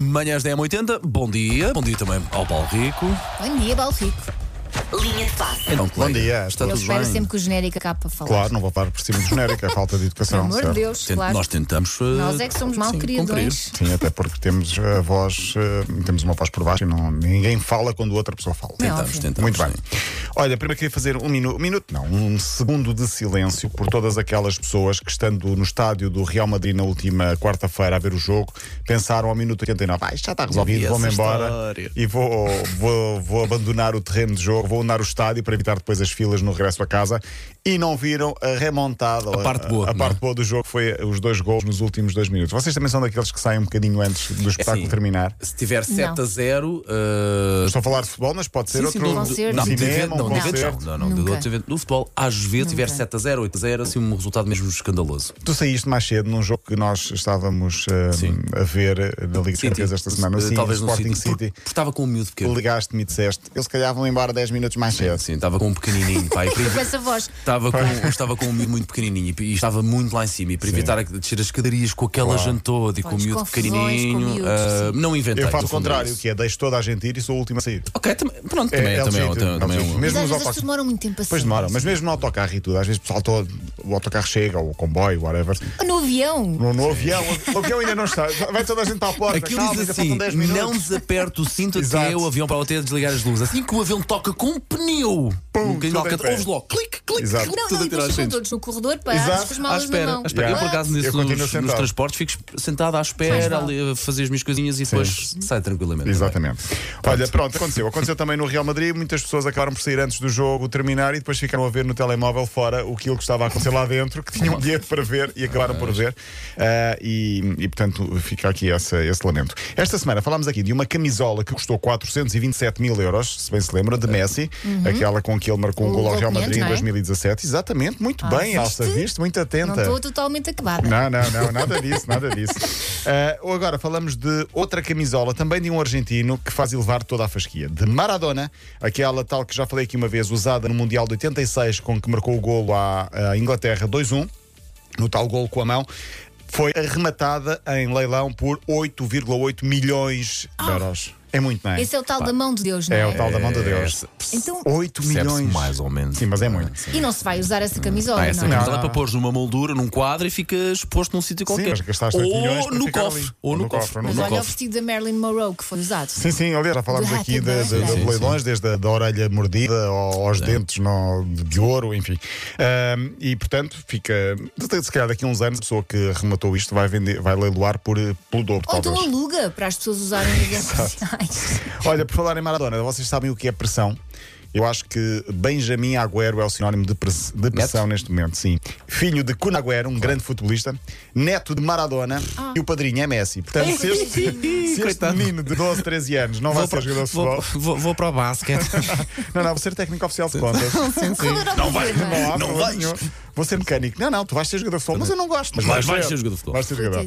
Manhãs da M80, bom dia. Bom dia também ao Paulo Rico. Bom dia, Balfico. Linha de passe. Então, Bom dia. Está Eu tudo espero bem? sempre que o genérico acabe para falar. Claro, não vou parar por cima do genérico, é falta de Pelo educação. amor de certo? Deus, Tent- claro. Nós tentamos. uh, Nós é que somos mal sim, queridos. Sim, até porque temos a voz, eh, temos uma voz por baixo e não, ninguém fala quando outra pessoa fala. É Tentamos, óbvio. tentamos. Muito bem. sim. Olha, primeiro queria fazer um minuto, minuto, não, um segundo de silêncio por todas aquelas pessoas que, estando no estádio do Real Madrid na última quarta-feira a ver o jogo, pensaram ao minuto 89, ah, isto já está resolvido, vi vou-me embora história. e vou, vou, vou abandonar o terreno de jogo, vou andar o estádio para evitar depois as filas no regresso a casa e não viram a remontada, A parte boa, a, não é? parte boa do jogo foi os dois gols nos últimos dois minutos. Vocês também são daqueles que saem um bocadinho antes do espetáculo assim, terminar? Se tiver 7 a 0. uh, Estou a falar de futebol, mas pode ser sim, outro sim, do- concerto. Não, de cinema, não, um de concerto. não. Não, não, de Nunca. No futebol, às vezes, tiver 7 a 0, 8 a 0, assim um resultado mesmo escandaloso. Tu saíste mais cedo num jogo que nós estávamos eh, Sim. a ver eh, na Liga dos City, Campeões esta semana. uh, Sim, talvez no Sporting City. Porque, City. porque estava com um miúdo pequeno. Ligaste-me e disseste, eles se calhar vão embora 10 minutos mais cedo. Sim, estava com um pequenininho, pá, Com essa voz. Estava com, estava com um miúdo muito pequenininho e, estava muito lá em cima. E para evitar a- descer as escadarias com aquela Claro. gente toda e com o miúdo pequenininho, com miúdos, sim. não inventei. Eu faço o contrário, que é deixo toda a gente ir e sou o último a sair. Ok, também, pronto, também, é também, é um- também é é um- autocarros. pessoas demoram muito tempo assim. Pois demoram, mas mesmo no autocarro e tudo, às vezes o pessoal todo, o autocarro chega, ou o comboio, whatever. No avião. No, no avião, o avião ainda não está. Vai toda a gente para a porta. Aquilo calma, diz assim: faltam 10 minutos. não desaperte o cinto até o avião para o ter desligar as luzes. Assim que o avião toca com um pneu, Pum, um bocadinho ouves logo, clique, clique, Exato. Não, tudo e depois ficam todos no corredor parados Exato. com as À malas espera, na mão. à espera. Eu, por acaso, nesses, Eu continuo nos, nos transportes, fico sentado à espera, ali, a fazer as minhas coisinhas e depois sai tranquilamente. Exatamente. Olha, pronto, aconteceu. Aconteceu também no Real Madrid. Muitas pessoas acabaram por sair antes do jogo terminar e depois ficaram a ver no telemóvel fora o que estava a acontecer lá dentro, que tinham um bilhete para ver e acabaram por ver. Ah, e, e, portanto, fica aqui essa- esse lamento. Esta semana falámos aqui de uma camisola que custou 427 mil euros, se bem se lembra, de Messi, aquela com que ele marcou um O gol ao Real 500, Madrid em não é? 2017. Exatamente, muito Ah, bem? Elsa, viste? Muito Não atenta. estou totalmente acabada. Não, não, não, nada disso, nada disso. Ah, ou agora falamos de outra camisola, também de um argentino, que faz elevar toda a fasquia. De Maradona, aquela tal que já falei aqui uma vez, usada no Mundial de 86, com que marcou o golo à, à Inglaterra 2-1, no tal golo com a mão. Foi arrematada em leilão por 8,8 milhões de euros. É muito, não é? Esse é o tal da mão de Deus, não é? É o tal da mão de Deus. Então, 8 Percebe-se milhões. mais ou menos. Sim, mas é muito. Sim. e não se vai usar essa camisola, Ah, essa não é? camisola é para pôr numa moldura, num quadro e fica exposto num sítio qualquer. mas gastaste 8 ou milhões para no ficar cofre. ali. Ou no cofre. ou no Mas no olha o cofre. vestido da Marilyn Monroe que foi usado. Sim, sim, aliás, já falámos aqui de, de- de Sim, sim, leilões, desde a da orelha mordida ao- aos dentes no- de ouro, enfim. Ahm, e portanto, fica. Se calhar daqui a uns anos, a pessoa que arrematou isto vai, vender, vai leiloar por, eh, pelo dobro, Ou então talvez. aluga para as pessoas usarem nas redes sociais. Olha, por falar em Maradona, vocês sabem o que é pressão? Eu acho que Benjamin Agüero é o sinónimo de, press- de pressão neste momento, sim. Filho de Kun Agüero, um grande futebolista, neto de Maradona e o padrinho é Messi. Portanto, se este, se este menino de 12, 13 anos não vai ser jogador de futebol, vou, vou, vou para o basquete. não, não, vou ser técnico oficial de contas. Era o Não vai? Não há Não vais. Vou ser mecânico. Não, não, tu vais ser jogador de futebol, mas eu não gosto. Mas Vais- vais ser jogador de futebol. Vais ser jogador.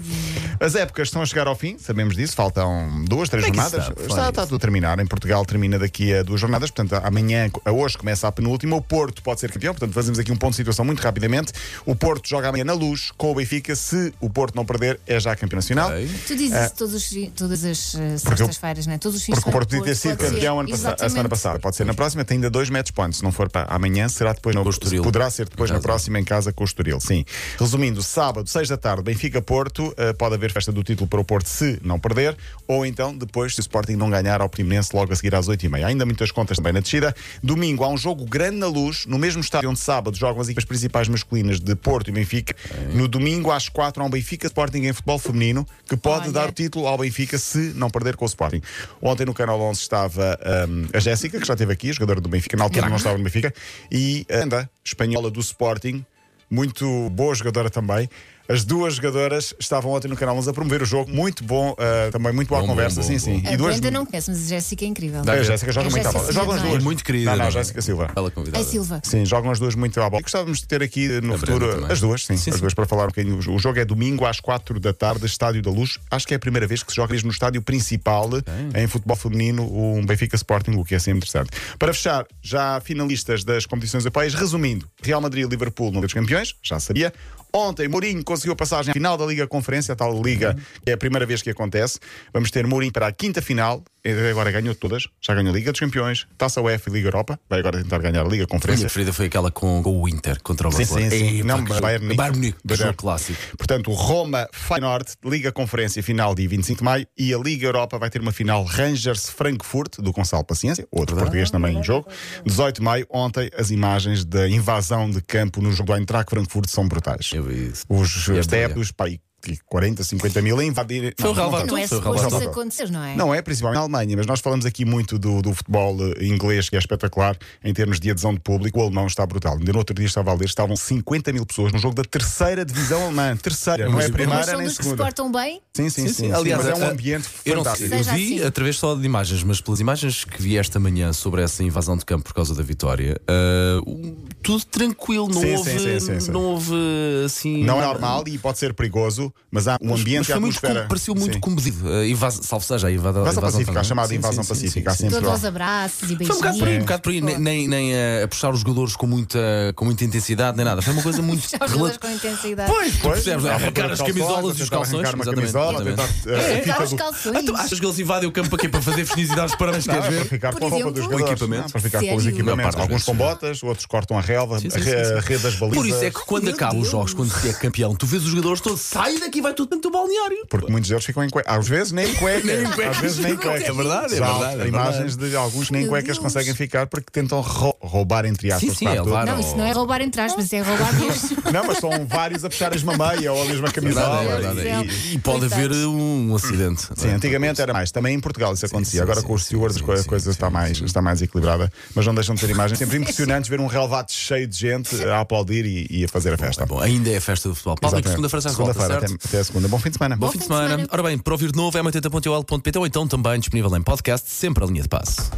As épocas estão a chegar ao fim, sabemos disso, faltam duas, três Como é que isso jornadas. está? Está, está tudo a terminar. Em Portugal termina daqui a duas jornadas, portanto, amanhã, a hoje começa a penúltima. O Porto pode ser campeão, portanto, fazemos aqui um ponto de situação muito rapidamente. O Porto joga amanhã na luz com o Benfica. Se o Porto não perder, é já campeão nacional. Tu dizes isso todos os fi- todas as eh, sextas-feiras, não é? Todos os fins Porque o de Porto podia ter sido pode ser. campeão ano passa- a semana Exatamente. passada. Pode ser na próxima, tem ainda dois match points. Se não for para amanhã, será depois no, Com o Estoril. Poderá ser depois na próxima em casa com o Estoril. Sim. Resumindo, sábado, 6 da tarde, Benfica-Porto. eh, pode haver festa do título para o Porto se não perder. Ou então, depois, se o Sporting não ganhar ao Primense, logo a seguir às 8h30. Ainda muitas contas também na descida. Domingo há um jogo grande na luz, no mesmo estádio onde sábado jogam as equipas principais masculinas de Porto e Benfica. No domingo, às 4 há um Benfica Sporting em futebol feminino, que pode Olha. dar o título ao Benfica se não perder com o Sporting. Ontem no Canal 11 estava hum, a Jéssica, que já esteve aqui, jogadora do Benfica, na altura não estava no Benfica, e a Anda, espanhola do Sporting, muito boa jogadora também. As duas jogadoras estavam ontem no Canal 11 a promover o jogo, muito bom, ah, também muito boa Bom, conversa, bom, sim, bom, sim. bom. A Brenda não conhece, mas a Jéssica é incrível. A Jéssica joga A muito à bola. Jogam as não é? duas. Muito querida. Não, não, não é? Jéssica Silva. Ela convidada. É Silva. Sim, jogam as duas muito à bola. E gostávamos de ter aqui eh, no A futuro as duas, sim, Sim, as sim. duas para falar um bocadinho. O jogo é domingo às 4 da tarde, Estádio da Luz. Acho que é a primeira vez que se joga mesmo no estádio principal em futebol feminino, um Benfica Sporting, o que é sempre interessante. Para fechar, já finalistas das competições europeias, resumindo: Real Madrid e Liverpool no Liga dos Campeões, já sabia. Ontem, Mourinho conseguiu a passagem à final da Liga Conferência, a tal Liga, que é a primeira vez que acontece. Vamos ter Mourinho para a quinta final. Ele Agora ganhou todas. Já ganhou Liga dos Campeões, Taça UEFA e Liga Europa. Vai agora tentar ganhar a Liga A minha Conferência. preferida foi aquela com, o Inter contra o Sim, Barcelona. sim, sim. Epá, Não, que jogo- Bayern Munique. Bayern Munique, jogo clássico. Portanto, Roma Feyenoord, Liga Conferência final dia 25 de maio e a Liga Europa vai ter uma final Rangers Frankfurt do Gonçalo Paciência, outro português também em jogo. 18 de maio, ontem as imagens da invasão de campo no jogo do Eintracht Frankfurt são brutais. Eu vi isso. Os E é adeptos, pá, 40, 50 mil a invadir. Foi o Não, não relevado. Não é suposto isso acontecer, não é? não é, principalmente na Alemanha, mas nós falamos aqui muito do, do futebol eh, inglês, que é espetacular em termos de adesão de público. O alemão está brutal. Ainda no outro dia estava a ler, estavam 50 mil pessoas no jogo da terceira divisão alemã. Terceira, não é a Mas- Mas primeira são nem a dos que se segunda. portam bem? Sim, sim, sim. Sim, sim. sim, Aliás, mas é um ambiente Eu não fantástico. eu vi assim. através só de imagens, mas pelas imagens que vi esta manhã sobre essa invasão de campo por causa da vitória, um, tudo tranquilo, não Sim, houve, sim, sim, sim, sim. não houve assim. Não é normal e pode ser perigoso, mas há um Mas, ambiente mas muito, atmosfera. com- pareceu muito Sim. comedido. A invasão, salvo seja, a Invasão invasão Pacífica, a chamada Sim, invasão sim, pacífica, sim, sim. Todos aos abraços e Foi um bocado por aí, um beijinhos. bocado por aí. Nem, nem, nem a, a puxar os jogadores com muita, com muita intensidade, nem nada. Foi uma coisa muito. Já os jogadores com intensidade. Pois, Pois, percebes? Arrancar as camisolas e os calções. Arrancar uma camisola, tentar. eh, a Arrancar os calções. Ah, tu achas que eles invadem o campo para quê? Para fazer felicidades para parabéns, Não, queres é para ver? ficar com a roupa dos jogadores. Para ficar com os equipamentos. Alguns com botas, outros cortam a relva, a rede das balizas. Por isso é que quando acabam os jogos, quando se é campeão, tu vês os jogadores todos, sai daqui, vai tudo dentro do balneário. Porque muitos deles ficam em cueca. Às vezes nem em cueca. Nem em cuecas. Às vezes nem em cueca. É verdade, é Já há verdade, é imagens de alguns que nem em cuecas Deus. conseguem ficar porque tentam rou- roubar, entre aspas. Sim, sim, é Não, isso não é roubar entre aspas, é roubar mesmo. Não, mas são vários a puxar a mesma meia ou a mesma camisola. É verdade, é verdade. E, e pode haver um, acidente. Sim, antigamente era mais. Também em Portugal isso acontecia. sim, Agora sim, com os stewards sim, a sim, coisa sim, está, mais, está mais equilibrada. Mas não deixam de ser imagens sempre impressionantes ver um relevado cheio de gente a aplaudir e, e a fazer a festa. Bom, ainda é a festa do futebol. Paulo, segunda-feira já volta, certo? Até, até a segunda. Bom fim de semana. Bom fim de semana. Ora bem, para ouvir de novo é m80.ol.pt ou então também disponível em podcast, sempre a linha de passe.